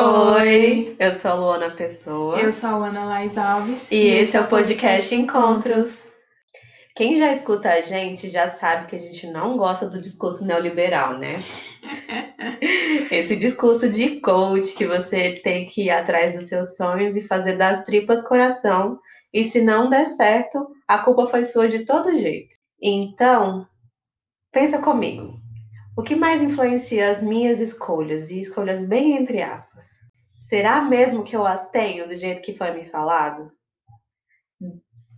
Oi, eu sou a Luana Pessoa. Eu sou a Ana Laís Alves. E, e esse é o podcast Encontros. Quem já escuta a gente já sabe que a gente não gosta do discurso neoliberal, né? Esse discurso de coach que você tem que ir atrás dos seus sonhos e fazer das tripas coração. E se não der certo, a culpa foi sua de todo jeito. Então, pensa comigo. O que mais influencia as minhas escolhas, e escolhas bem entre aspas? Será mesmo que eu as tenho do jeito que foi me falado?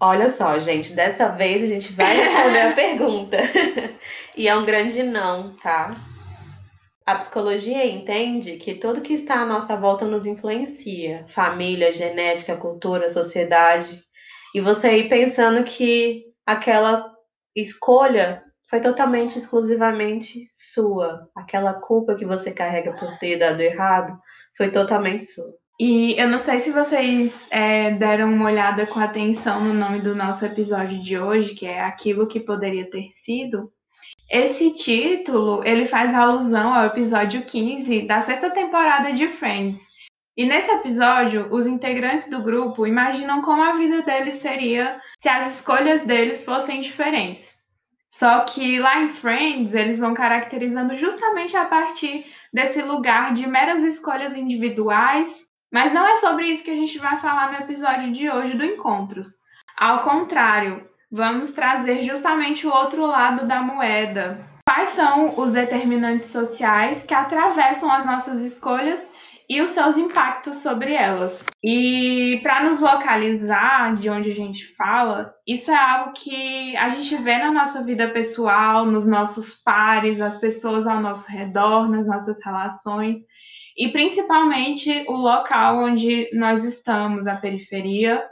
Olha só, gente, dessa vez a gente vai responder a pergunta. e é um grande não, tá? A psicologia entende que tudo que está à nossa volta nos influencia: família, genética, cultura, sociedade. E você aí pensando que aquela escolha foi totalmente, exclusivamente sua. Aquela culpa que você carrega por ter dado errado foi totalmente sua. E eu não sei se vocês é, deram uma olhada com atenção no nome do nosso episódio de hoje, que é Aquilo que Poderia Ter Sido. Esse título, ele faz alusão ao episódio 15 da sexta temporada de Friends. E nesse episódio, os integrantes do grupo imaginam como a vida deles seria se as escolhas deles fossem diferentes. Só que lá em Friends, eles vão caracterizando justamente a partir desse lugar de meras escolhas individuais, mas não é sobre isso que a gente vai falar no episódio de hoje do Encontros. Ao contrário, vamos trazer justamente o outro lado da moeda. Quais são os determinantes sociais que atravessam as nossas escolhas e os seus impactos sobre elas. E para nos localizar de onde a gente fala, isso é algo que a gente vê na nossa vida pessoal, nos nossos pares, as pessoas ao nosso redor, nas nossas relações e principalmente o local onde nós estamos, a periferia.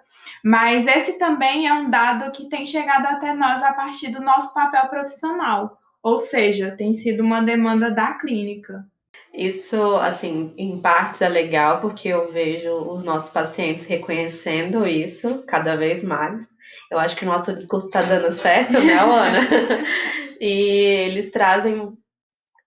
Mas esse também é um dado que tem chegado até nós a partir do nosso papel profissional, ou seja, tem sido uma demanda da clínica. Isso, assim, em partes é legal, porque eu vejo os nossos pacientes reconhecendo isso cada vez mais. Eu acho que o nosso discurso está dando certo, né, Ana? e eles trazem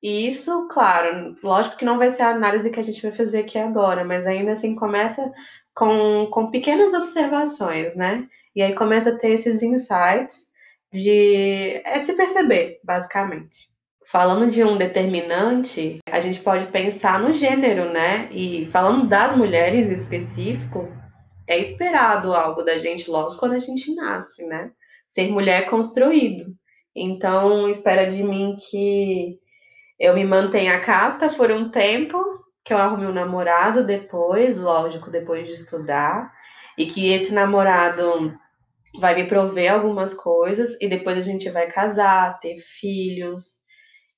isso, claro, lógico que não vai ser a análise que a gente vai fazer aqui agora, mas ainda assim começa com, com pequenas observações, né? E aí começa a ter esses insights de é se perceber, basicamente. Falando de um determinante, a gente pode pensar no gênero, né? E falando das mulheres em específico, é esperado algo da gente logo quando a gente nasce, né? Ser mulher é construído. Então, espera de mim que eu me mantenha casta por um tempo, que eu arrume um namorado depois, lógico, depois de estudar, e que esse namorado vai me prover algumas coisas e depois a gente vai casar, ter filhos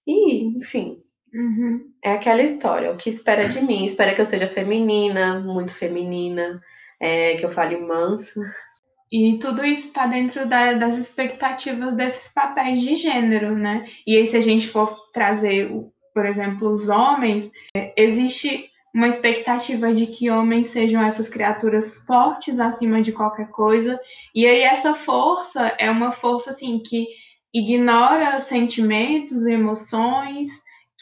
e, enfim, uhum. é aquela história. O que espera de mim? Espera que eu seja feminina, muito feminina, é, que eu fale manso. E tudo isso está dentro da, das expectativas desses papéis de gênero, né? E aí, se a gente for trazer, por exemplo, os homens, é, existe uma expectativa de que homens sejam essas criaturas fortes acima de qualquer coisa. E aí, essa força é uma força, assim, que ignora sentimentos, emoções,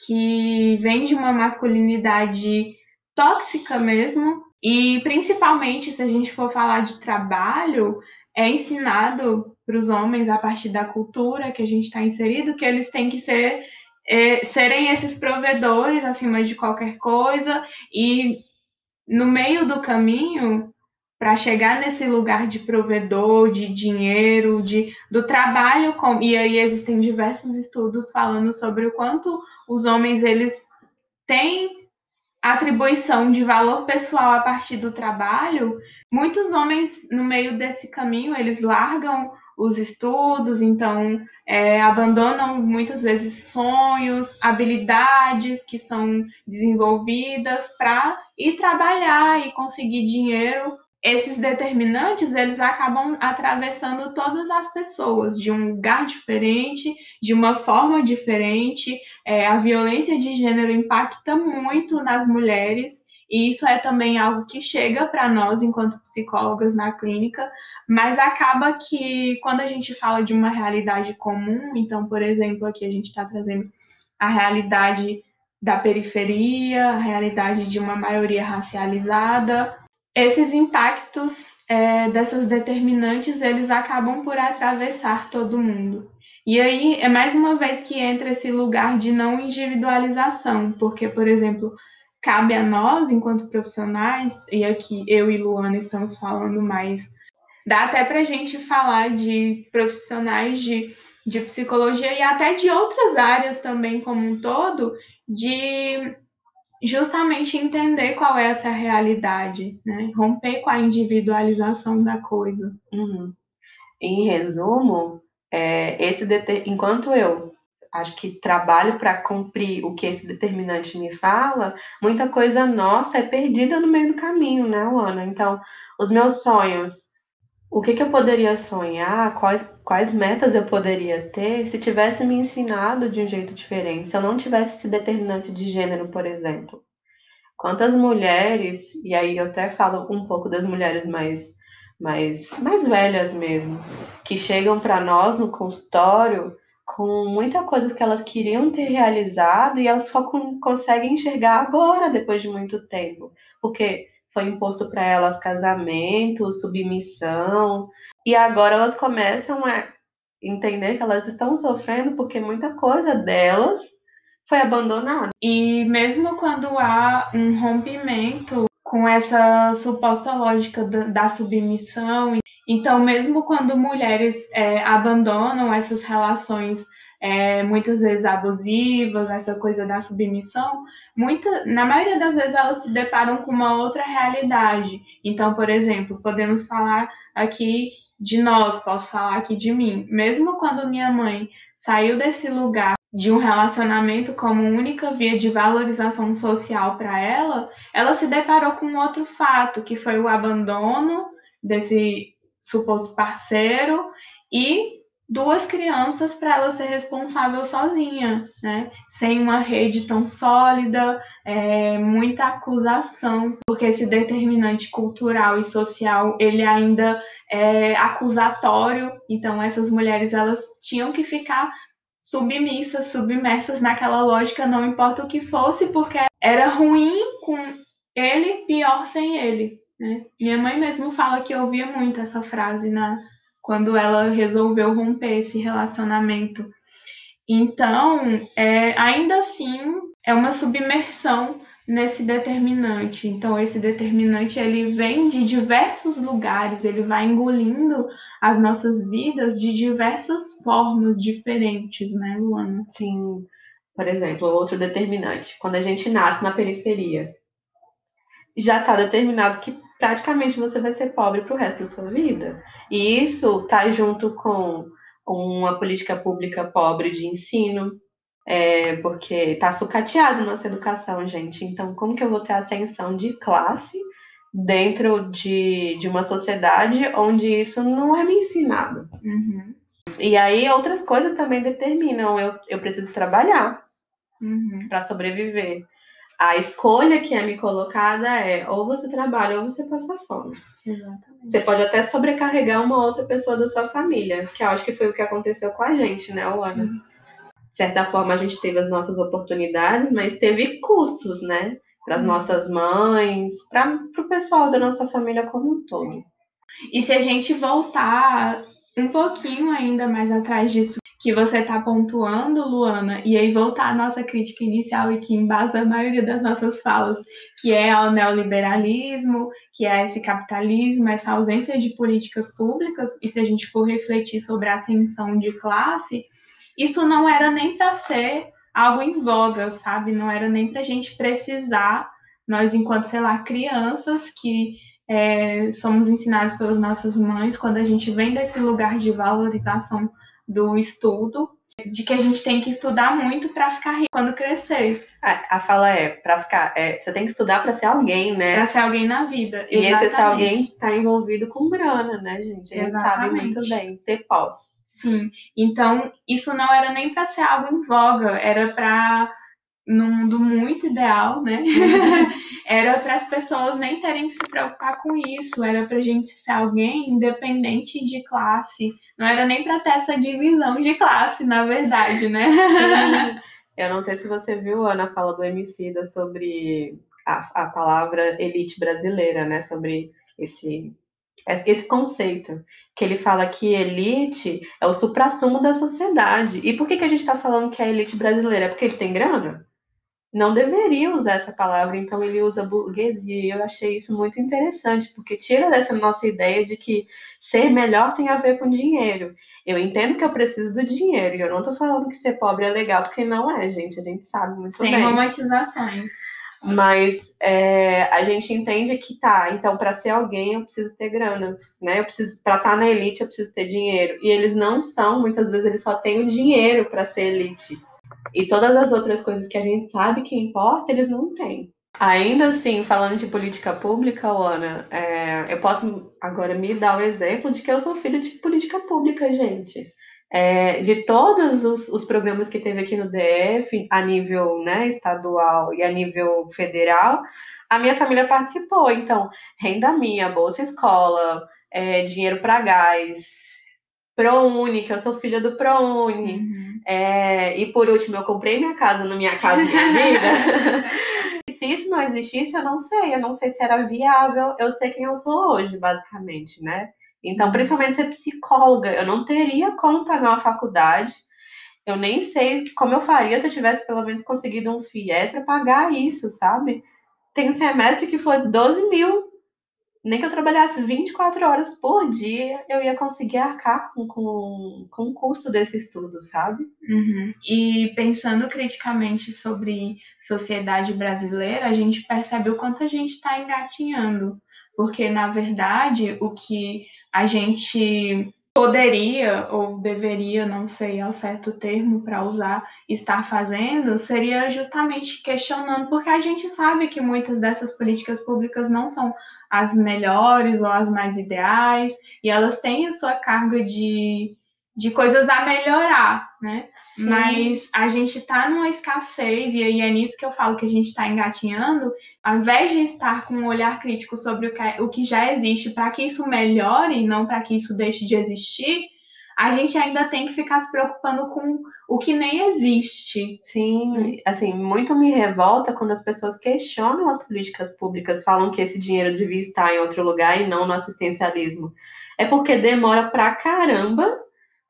que vem de uma masculinidade tóxica mesmo. E principalmente se a gente for falar de trabalho, é ensinado para os homens a partir da cultura que a gente está inserido que eles têm que ser é, serem esses provedores acima de qualquer coisa e no meio do caminho para chegar nesse lugar de provedor, de dinheiro, de, do trabalho, com, e aí existem diversos estudos falando sobre o quanto os homens eles têm atribuição de valor pessoal a partir do trabalho. Muitos homens no meio desse caminho eles largam os estudos, então é, abandonam muitas vezes sonhos, habilidades que são desenvolvidas para ir trabalhar e conseguir dinheiro esses determinantes eles acabam atravessando todas as pessoas de um lugar diferente, de uma forma diferente. É, a violência de gênero impacta muito nas mulheres e isso é também algo que chega para nós enquanto psicólogas na clínica, mas acaba que quando a gente fala de uma realidade comum, então, por exemplo, aqui a gente está trazendo a realidade da periferia, a realidade de uma maioria racializada. Esses impactos é, dessas determinantes, eles acabam por atravessar todo mundo. E aí é mais uma vez que entra esse lugar de não individualização, porque, por exemplo, cabe a nós, enquanto profissionais, e aqui eu e Luana estamos falando mais, dá até para a gente falar de profissionais de, de psicologia e até de outras áreas também como um todo, de justamente entender qual é essa realidade, né? romper com a individualização da coisa. Uhum. Em resumo, é, esse enquanto eu acho que trabalho para cumprir o que esse determinante me fala, muita coisa nossa é perdida no meio do caminho, né, Luana? Então, os meus sonhos, o que, que eu poderia sonhar, quais, quais metas eu poderia ter se tivesse me ensinado de um jeito diferente, se eu não tivesse esse determinante de gênero, por exemplo. Quantas mulheres, e aí eu até falo um pouco das mulheres mais, mais, mais velhas mesmo, que chegam para nós no consultório com muita coisa que elas queriam ter realizado e elas só conseguem enxergar agora, depois de muito tempo, porque foi imposto para elas casamento, submissão, e agora elas começam a entender que elas estão sofrendo porque muita coisa delas foi abandonada. E mesmo quando há um rompimento com essa suposta lógica da, submissão então, mesmo quando mulheres é, abandonam essas relações é, muitas vezes abusivas, essa coisa da submissão, muita, na maioria das vezes elas se deparam com uma outra realidade. Então, por exemplo, podemos falar aqui de nós, posso falar aqui de mim. Mesmo quando minha mãe saiu desse lugar de um relacionamento como única via de valorização social para ela, ela se deparou com outro fato, que foi o abandono desse suposto parceiro e duas crianças para ela ser responsável sozinha, né? Sem uma rede tão sólida, é, muita acusação, porque esse determinante cultural e social ele ainda é acusatório. Então essas mulheres elas tinham que ficar submissas, submersas naquela lógica, não importa o que fosse, porque era ruim com ele, pior sem ele. Né? Minha mãe mesmo fala que ouvia muito essa frase na quando ela resolveu romper esse relacionamento. Então, é, ainda assim, é uma submersão nesse determinante. Então, esse determinante ele vem de diversos lugares, ele vai engolindo as nossas vidas de diversas formas diferentes, né, Luana? Sim. Por exemplo, outro determinante, quando a gente nasce na periferia, já está determinado que praticamente você vai ser pobre para o resto da sua vida. E isso está junto com uma política pública pobre de ensino, é, porque está sucateado nossa educação, gente. Então, como que eu vou ter ascensão de classe dentro de, de uma sociedade onde isso não é me ensinado? Uhum. E aí, outras coisas também determinam. Eu, eu preciso trabalhar uhum. para sobreviver a escolha que é me colocada é ou você trabalha ou você passa fome. Exatamente. Você pode até sobrecarregar uma outra pessoa da sua família, que eu acho que foi o que aconteceu com a gente, né, Ana? De certa forma, a gente teve as nossas oportunidades, mas teve custos, né? Para as nossas mães, para o pessoal da nossa família como um todo. E se a gente voltar um pouquinho ainda mais atrás disso, que você está pontuando, Luana, e aí voltar à nossa crítica inicial e que embasa a maioria das nossas falas, que é ao neoliberalismo, que é esse capitalismo, essa ausência de políticas públicas, e se a gente for refletir sobre a ascensão de classe, isso não era nem para ser algo em voga, sabe? Não era nem para a gente precisar, nós enquanto, sei lá, crianças que é, somos ensinados pelas nossas mães, quando a gente vem desse lugar de valorização do estudo, de que a gente tem que estudar muito para ficar rico quando crescer. A, a fala é, para ficar, é, você tem que estudar para ser alguém, né? Para ser alguém na vida. E Exatamente. esse ser alguém está envolvido com grana, né, gente? A gente Exatamente. sabe muito bem, ter posse. Sim. Então, isso não era nem para ser algo em voga, era para num mundo muito ideal, né? era para as pessoas nem terem que se preocupar com isso, era para a gente ser alguém independente de classe, não era nem para ter essa divisão de classe, na verdade, né? Eu não sei se você viu, Ana, fala do Emicida sobre a, a palavra elite brasileira, né? Sobre esse, esse conceito. Que ele fala que elite é o suprassumo da sociedade. E por que, que a gente está falando que é a elite brasileira? É porque ele tem grana? Não deveria usar essa palavra, então ele usa burguesia. E eu achei isso muito interessante, porque tira dessa nossa ideia de que ser melhor tem a ver com dinheiro. Eu entendo que eu preciso do dinheiro, e eu não tô falando que ser pobre é legal, porque não é, gente, a gente sabe muito Sem bem. Sem romantizações. Mas é, a gente entende que tá, então para ser alguém eu preciso ter grana, né? Eu preciso para estar tá na elite eu preciso ter dinheiro. E eles não são, muitas vezes eles só têm o dinheiro para ser elite. E todas as outras coisas que a gente sabe que importa, eles não têm. Ainda assim, falando de política pública, Ana, é, eu posso agora me dar o exemplo de que eu sou filho de política pública, gente. É, de todos os, os, programas que teve aqui no DF, a nível né, estadual e a nível federal, a minha família participou. Então, renda minha, Bolsa Escola, é, dinheiro para gás, ProUni, que eu sou filha do ProUni. Uhum. É, e por último, eu comprei minha casa no Minha Casa Minha Vida. se isso não existisse, eu não sei. Eu não sei se era viável. Eu sei quem eu sou hoje, basicamente, né? Então, uhum. principalmente ser psicóloga, eu não teria como pagar uma faculdade. Eu nem sei como eu faria se eu tivesse pelo menos conseguido um FIES para pagar isso, sabe? Tem um semestre que foi 12 mil. Nem que eu trabalhasse 24 horas por dia, eu ia conseguir arcar com, com, com o custo desse estudo, sabe? Uhum. E pensando criticamente sobre sociedade brasileira, a gente percebe o quanto a gente está engatinhando porque na verdade o que a gente poderia ou deveria, não sei ao certo termo para usar, estar fazendo, seria justamente questionando, porque a gente sabe que muitas dessas políticas públicas não são as melhores ou as mais ideais, e elas têm a sua carga de de coisas a melhorar, né? Sim. Mas a gente está numa escassez, e aí é nisso que eu falo que a gente está engatinhando, ao invés de estar com um olhar crítico sobre o que, o que já existe para que isso melhore, não para que isso deixe de existir, a gente ainda tem que ficar se preocupando com o que nem existe. Sim, assim, muito me revolta quando as pessoas questionam as políticas públicas, falam que esse dinheiro devia estar em outro lugar e não no assistencialismo. É porque demora pra caramba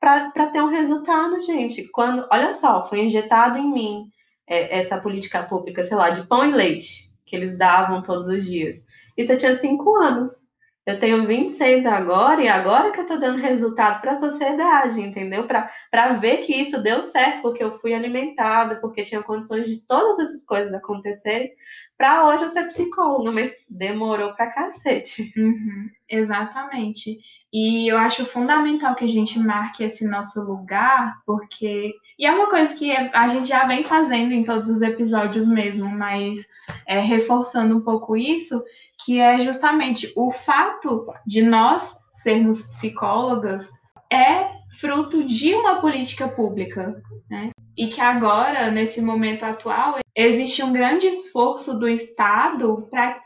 para ter um resultado, gente. Quando, olha só, foi injetado em mim é, essa política pública, sei lá, de pão e leite que eles davam todos os dias. Isso eu tinha cinco anos. Eu tenho 26 agora e agora que eu tô dando resultado para a sociedade, entendeu? Para ver que isso deu certo, porque eu fui alimentada, porque tinha condições de todas essas coisas acontecerem, para hoje eu ser psicóloga, mas demorou pra cacete. Uhum, exatamente. E eu acho fundamental que a gente marque esse nosso lugar, porque. E é uma coisa que a gente já vem fazendo em todos os episódios mesmo, mas é, reforçando um pouco isso, que é justamente o fato de nós sermos psicólogas é fruto de uma política pública, né? E que agora, nesse momento atual, existe um grande esforço do Estado para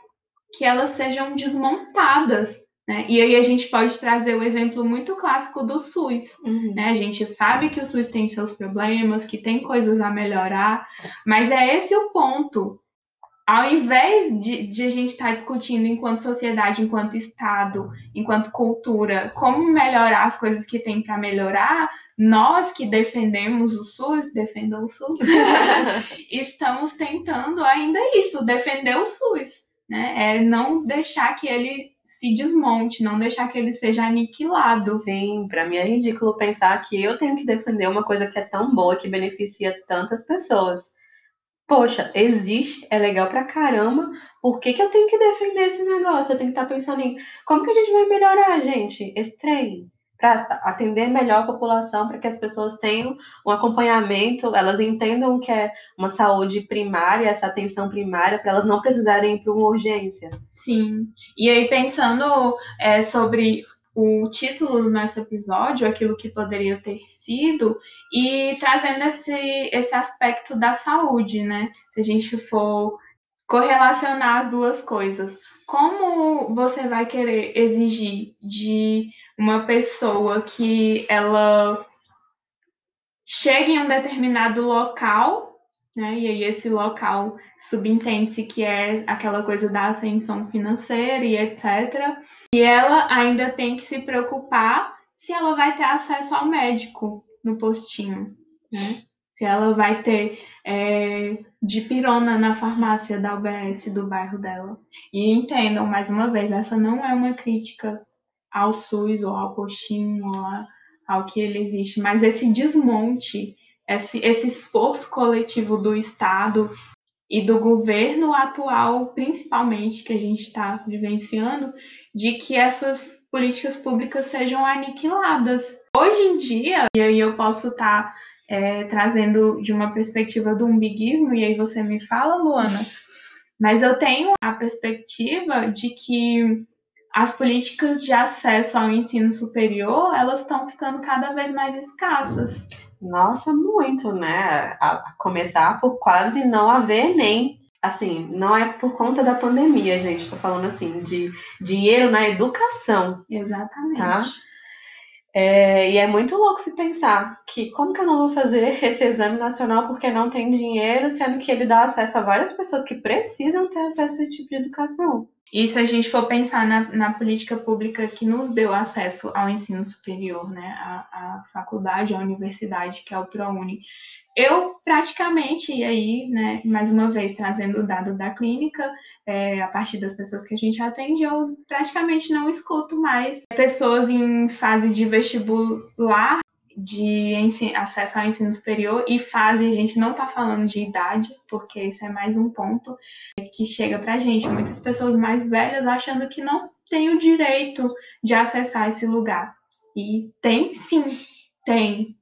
que elas sejam desmontadas. Né? E aí a gente pode trazer o exemplo muito clássico do SUS. Uhum. Né? A gente sabe que o SUS tem seus problemas, que tem coisas a melhorar, mas é esse o ponto ao invés de, de a gente estar tá discutindo enquanto sociedade, enquanto Estado, enquanto cultura, como melhorar as coisas que tem para melhorar, nós que defendemos o SUS, defendam o SUS, estamos tentando ainda isso, defender o SUS, né? É não deixar que ele se desmonte, não deixar que ele seja aniquilado. Sim, para mim é ridículo pensar que eu tenho que defender uma coisa que é tão boa, que beneficia tantas pessoas poxa, existe, é legal pra caramba, por que, que eu tenho que defender esse negócio? Eu tenho que estar tá pensando em como que a gente vai melhorar, gente, esse trem? Para atender melhor a população, para que as pessoas tenham um acompanhamento, elas entendam o que é uma saúde primária, essa atenção primária, para elas não precisarem ir para uma urgência. Sim. E aí, pensando é, sobre o título do nosso episódio, aquilo que poderia ter sido, e trazendo esse, esse aspecto da saúde, né? Se a gente for correlacionar as duas coisas. Como você vai querer exigir de uma pessoa que ela chegue em um determinado local né? E aí esse local subentende-se que é aquela coisa da ascensão financeira e etc. E ela ainda tem que se preocupar se ela vai ter acesso ao médico no postinho, né? Se ela vai ter é, dipirona na farmácia da UBS do bairro dela. E entendam, mais uma vez, essa não é uma crítica ao SUS ou ao postinho ou ao que ele existe, mas esse desmonte esse, esse esforço coletivo do Estado e do governo atual, principalmente, que a gente está vivenciando, de que essas políticas públicas sejam aniquiladas. Hoje em dia, e aí eu posso estar tá, é, trazendo de uma perspectiva do umbiguismo, e aí você me fala, Luana, mas eu tenho a perspectiva de que as políticas de acesso ao ensino superior elas estão ficando cada vez mais escassas. Nossa, muito, né? A começar por quase não haver nem. Assim, não é por conta da pandemia, gente. Tô falando assim, de dinheiro na educação. Exatamente. Tá? É, e é muito louco se pensar que como que eu não vou fazer esse exame nacional porque não tem dinheiro, sendo que ele dá acesso a várias pessoas que precisam ter acesso a esse tipo de educação. E se a gente for pensar na, na política pública que nos deu acesso ao ensino superior, né, a, a faculdade, a universidade, que é o ProUni, eu praticamente, e aí, né, mais uma vez, trazendo o dado da clínica, é, a partir das pessoas que a gente atende, eu praticamente não escuto mais pessoas em fase de vestibular de ensino, acesso ao ensino superior e fase, a gente não está falando de idade, porque isso é mais um ponto que chega para a gente. Muitas pessoas mais velhas achando que não tem o direito de acessar esse lugar. E tem sim, tem.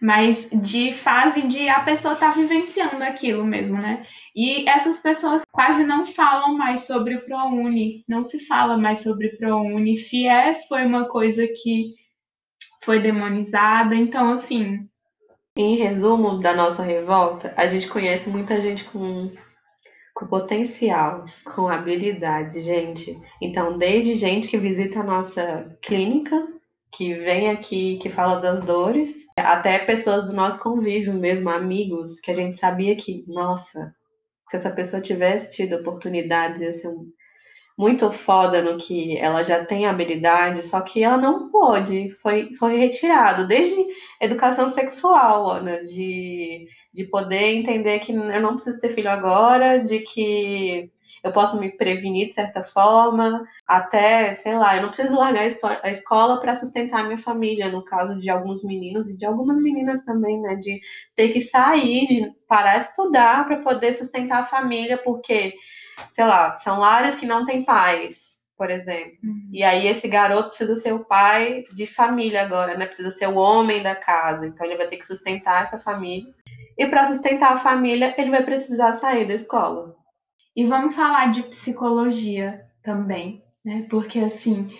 Mas de fase de a pessoa estar tá vivenciando aquilo mesmo, né? E essas pessoas quase não falam mais sobre o ProUni, não se fala mais sobre ProUni. FIES foi uma coisa que foi demonizada. Então, assim. Em resumo da nossa revolta, a gente conhece muita gente com, com potencial, com habilidade, gente. Então, desde gente que visita a nossa clínica, que vem aqui, que fala das dores, até pessoas do nosso convívio mesmo, amigos, que a gente sabia que, nossa, se essa pessoa tivesse tido oportunidade de ser um muito foda no que ela já tem habilidade, só que ela não pôde, foi, foi retirado, desde educação sexual, Ana, de, de poder entender que eu não preciso ter filho agora, de que eu posso me prevenir de certa forma, até, sei lá, eu não preciso largar a escola para sustentar a minha família, no caso de alguns meninos e de algumas meninas também, né, de ter que sair, de parar de estudar para poder sustentar a família, porque sei lá, são lares que não têm pais, por exemplo. Uhum. E aí esse garoto precisa ser o pai de família agora, né? Precisa ser o homem da casa. Então ele vai ter que sustentar essa família. E para sustentar a família, ele vai precisar sair da escola. E vamos falar de psicologia também, né? Porque assim,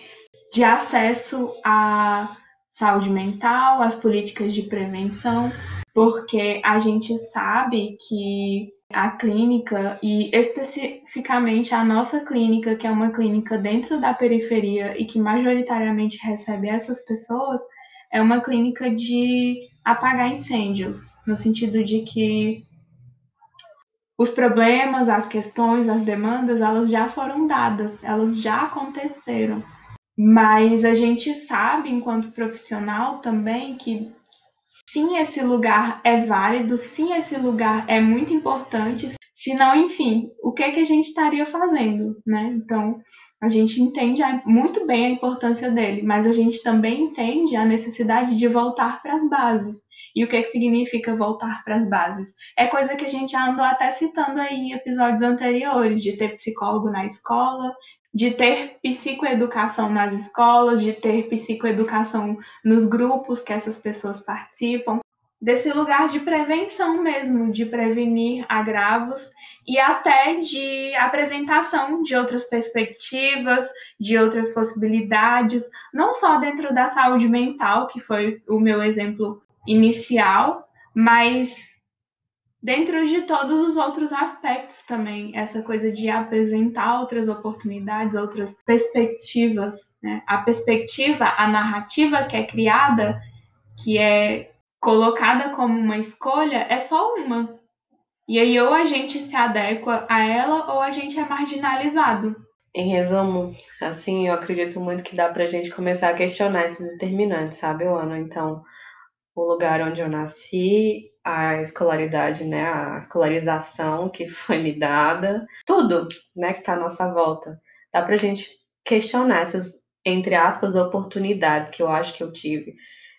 de acesso à saúde mental, às políticas de prevenção, porque a gente sabe que a clínica e especificamente a nossa clínica, que é uma clínica dentro da periferia e que majoritariamente recebe essas pessoas, é uma clínica de apagar incêndios, no sentido de que os problemas, as questões, as demandas, elas já foram dadas, elas já aconteceram. Mas a gente sabe, enquanto profissional também, que sim, esse lugar é válido, sim, esse lugar é muito importante, senão, enfim, o que é que a gente estaria fazendo, né? Então, a gente entende muito bem a importância dele, mas a gente também entende a necessidade de voltar para as bases. E o que, é que significa voltar para as bases? É coisa que a gente já andou até citando aí em episódios anteriores, de ter psicólogo na escola, de ter psicoeducação nas escolas, de ter psicoeducação nos grupos que essas pessoas participam, desse lugar de prevenção mesmo, de prevenir agravos e até de apresentação de outras perspectivas, de outras possibilidades, não só dentro da saúde mental, que foi o meu exemplo inicial, mas dentro de todos os outros aspectos também, essa coisa de apresentar outras oportunidades, outras perspectivas. Né? A perspectiva, a narrativa que é criada, que é colocada como uma escolha, é só uma. E aí ou a gente se adequa a ela ou a gente é marginalizado. Em resumo, assim, eu acredito muito que dá pra gente começar a questionar esses determinantes, sabe, Ana? Então, o lugar onde eu nasci, a escolaridade, né, a escolarização que foi me dada, tudo, né, que está à nossa volta. Dá para a gente questionar essas, entre aspas, oportunidades que eu acho que eu tive,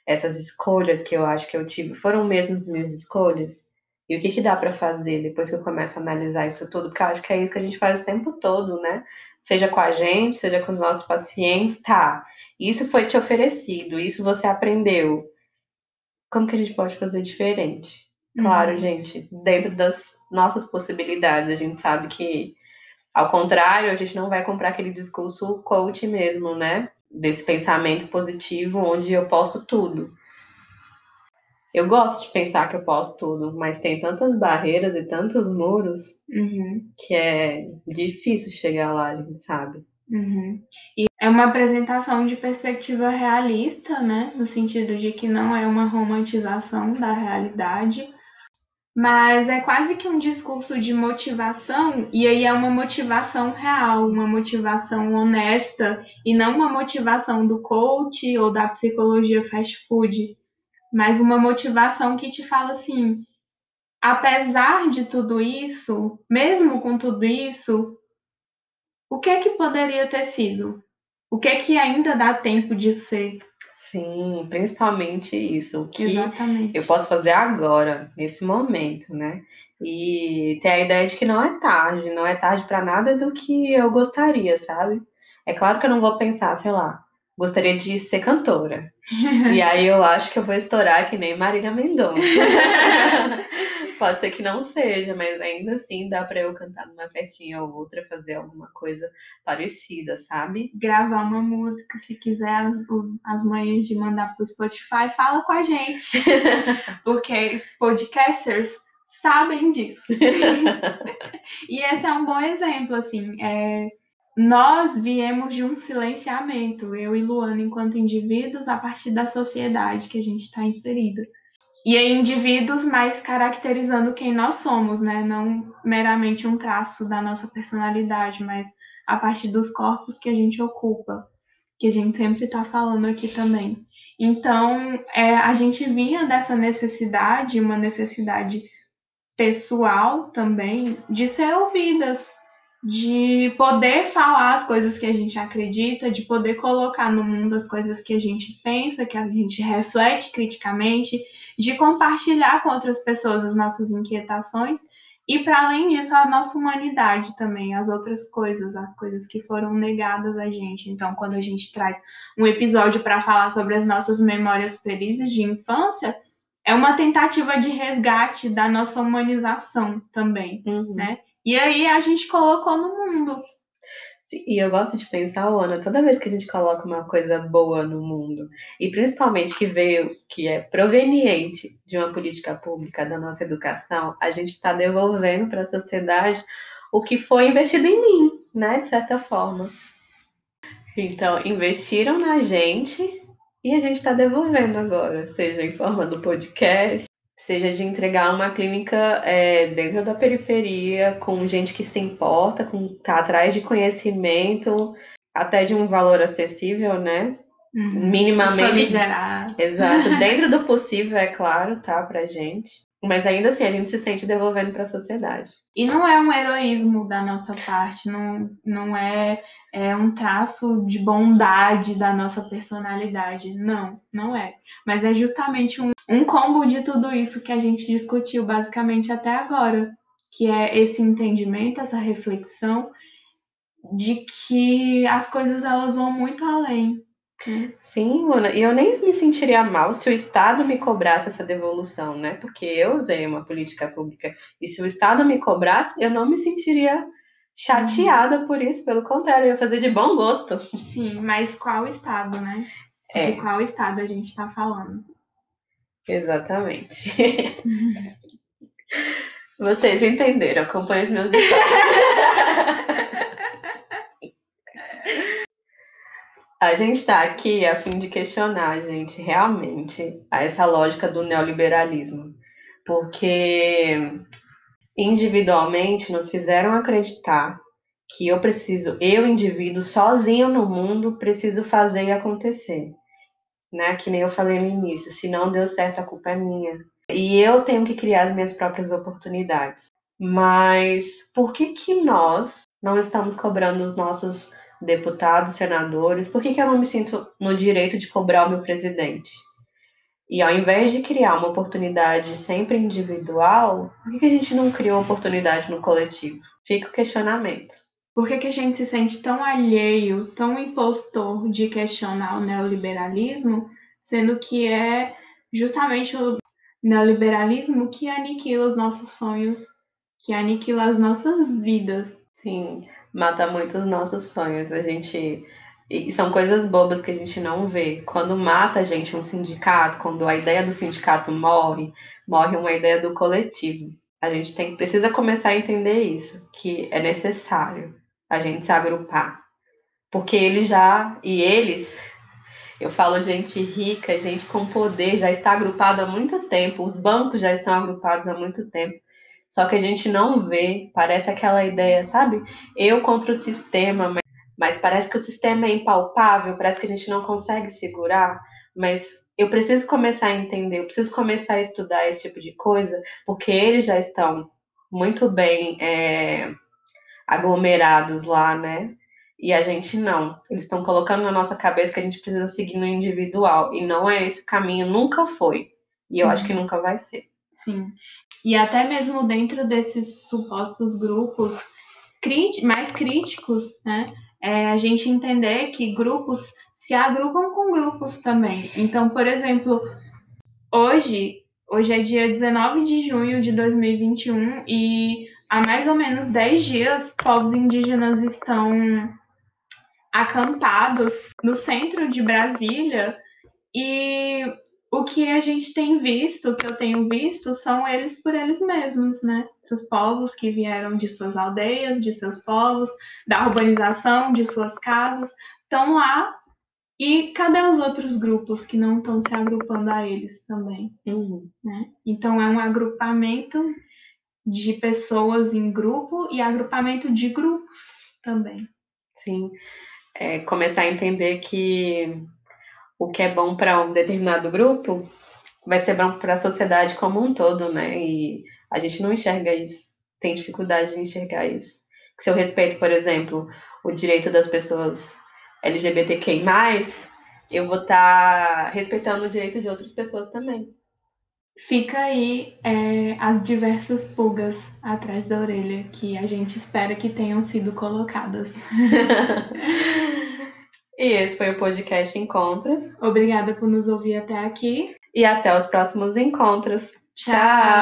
essas escolhas que eu acho que eu tive, foram mesmo as minhas escolhas? E o que, que dá para fazer depois que eu começo a analisar isso tudo? Porque eu acho que é isso que a gente faz o tempo todo, né? Seja com a gente, seja com os nossos pacientes, tá. Isso foi te oferecido, isso você aprendeu como que a gente pode fazer diferente? Claro, uhum. gente, dentro das nossas possibilidades, a gente sabe que, ao contrário, a gente não vai comprar aquele discurso coach mesmo, né? Desse pensamento positivo onde eu posso tudo. Eu gosto de pensar que eu posso tudo, mas tem tantas barreiras e tantos muros uhum. que é difícil chegar lá, a gente sabe. Uhum. E é uma apresentação de perspectiva realista, né? No sentido de que não é uma romantização da realidade, mas é quase que um discurso de motivação, e aí é uma motivação real, uma motivação honesta, e não uma motivação do coach ou da psicologia fast food, mas uma motivação que te fala assim: apesar de tudo isso, mesmo com tudo isso, o que é que poderia ter sido? O que é que ainda dá tempo de ser? Sim, principalmente isso. O que Exatamente. eu posso fazer agora, nesse momento, né? E ter a ideia de que não é tarde, não é tarde para nada do que eu gostaria, sabe? É claro que eu não vou pensar, sei lá, gostaria de ser cantora. e aí eu acho que eu vou estourar que nem Marília Mendonça. Pode ser que não seja, mas ainda assim dá para eu cantar numa festinha ou outra, fazer alguma coisa parecida, sabe? Gravar uma música, se quiser as, as manhãs de mandar pro Spotify, fala com a gente. Porque podcasters sabem disso. e esse é um bom exemplo, assim. É, nós viemos de um silenciamento, eu e Luana, enquanto indivíduos, a partir da sociedade que a gente está inserida e em indivíduos mais caracterizando quem nós somos, né? Não meramente um traço da nossa personalidade, mas a partir dos corpos que a gente ocupa, que a gente sempre está falando aqui também. Então, é, a gente vinha dessa necessidade, uma necessidade pessoal também, de ser ouvidas, de poder falar as coisas que a gente acredita, de poder colocar no mundo as coisas que a gente pensa, que a gente reflete criticamente, de compartilhar com outras pessoas as nossas inquietações e, para além disso, a nossa humanidade também, as outras coisas, as coisas que foram negadas a gente. Então, quando a gente traz um episódio para falar sobre as nossas memórias felizes de infância, é uma tentativa de resgate da nossa humanização também, uhum. né? E aí a gente colocou no mundo. E eu gosto de pensar, Ana, toda vez que a gente coloca uma coisa boa no mundo, e principalmente que veio, que é proveniente de uma política pública da nossa educação, a gente está devolvendo para a sociedade o que foi investido em mim, né? De certa forma. Então, investiram na gente e a gente está devolvendo agora, seja em forma do podcast, seja de entregar uma clínica é, dentro da periferia, com gente que se importa, com tá atrás de conhecimento, até de um valor acessível, né? Uhum. Minimamente. Gerar. Exato, dentro do possível, é claro, tá, pra gente. Mas ainda assim, a gente se sente devolvendo para a sociedade. E não é um heroísmo da nossa parte, não, não é, é um traço de bondade da nossa personalidade. Não, não é. Mas é justamente um, um combo de tudo isso que a gente discutiu basicamente até agora, que é esse entendimento, essa reflexão de que as coisas elas vão muito além Sim, Mona, e eu nem me sentiria mal se o Estado me cobrasse essa devolução, né? Porque eu usei uma política pública. E se o Estado me cobrasse, eu não me sentiria chateada por isso, pelo contrário, eu ia fazer de bom gosto. Sim, mas qual Estado, né? É. De qual Estado a gente está falando? Exatamente. Vocês entenderam, acompanhem os meus stories. A gente está aqui a fim de questionar, gente, realmente essa lógica do neoliberalismo. Porque individualmente nos fizeram acreditar que eu preciso, eu indivíduo, sozinho no mundo, preciso fazer e acontecer. Né? Que nem eu falei no início, se não deu certo, a culpa é minha. E eu tenho que criar as minhas próprias oportunidades. Mas por que que nós não estamos cobrando os nossos deputados, senadores? Por que, que eu não me sinto no direito de cobrar o meu presidente? E ao invés de criar uma oportunidade sempre individual, por que, que a gente não cria uma oportunidade no coletivo? Fica o questionamento. Por que, que a gente se sente tão alheio, tão impostor de questionar o neoliberalismo, sendo que é justamente o neoliberalismo que aniquila os nossos sonhos, que aniquila as nossas vidas? Sim, mata muito os nossos sonhos. A gente e são coisas bobas que a gente não vê. Quando mata a gente um sindicato, quando a ideia do sindicato morre, morre uma ideia do coletivo. A gente tem, precisa começar a entender isso, que é necessário a gente se agrupar. Porque eles já, e eles, eu falo gente rica, gente com poder, já está agrupado há muito tempo, os bancos já estão agrupados há muito tempo. Só que a gente não vê, parece aquela ideia, sabe? Eu contra o sistema, mas mas parece que o sistema é impalpável, parece que a gente não consegue segurar, mas eu preciso começar a entender, eu preciso começar a estudar esse tipo de coisa, porque eles já estão muito bem é, aglomerados lá, né? E a gente não. Eles estão colocando na nossa cabeça que a gente precisa seguir no individual. E não é esse o caminho, nunca foi. E eu uhum. acho que nunca vai ser. Sim. E até mesmo dentro desses supostos grupos mais críticos, né? é a gente entender que grupos se agrupam com grupos também. Então, por exemplo, hoje, hoje é dia 19 de junho de 2021 e há mais ou menos 10 dias povos indígenas estão acampados no centro de Brasília e o que a gente tem visto, o que eu tenho visto, são eles por eles mesmos, né? Seus povos que vieram de suas aldeias, de seus povos, da urbanização, de suas casas, estão lá. E cadê os outros grupos que não estão se agrupando a eles também? Uhum. Né? Então é um agrupamento de pessoas em grupo e agrupamento de grupos também. Sim. É, começar a entender que o que é bom para um determinado grupo vai ser bom para a sociedade como um todo, né? E a gente não enxerga isso, tem dificuldade de enxergar isso. Se eu respeito, por exemplo, o direito das pessoas LGBTQI+, eu vou estar tá respeitando o direito de outras pessoas também. Fica aí é, as diversas pulgas atrás da orelha que a gente espera que tenham sido colocadas. E esse foi o podcast Encontros. Obrigada por nos ouvir até aqui. E até os próximos encontros. Tchau!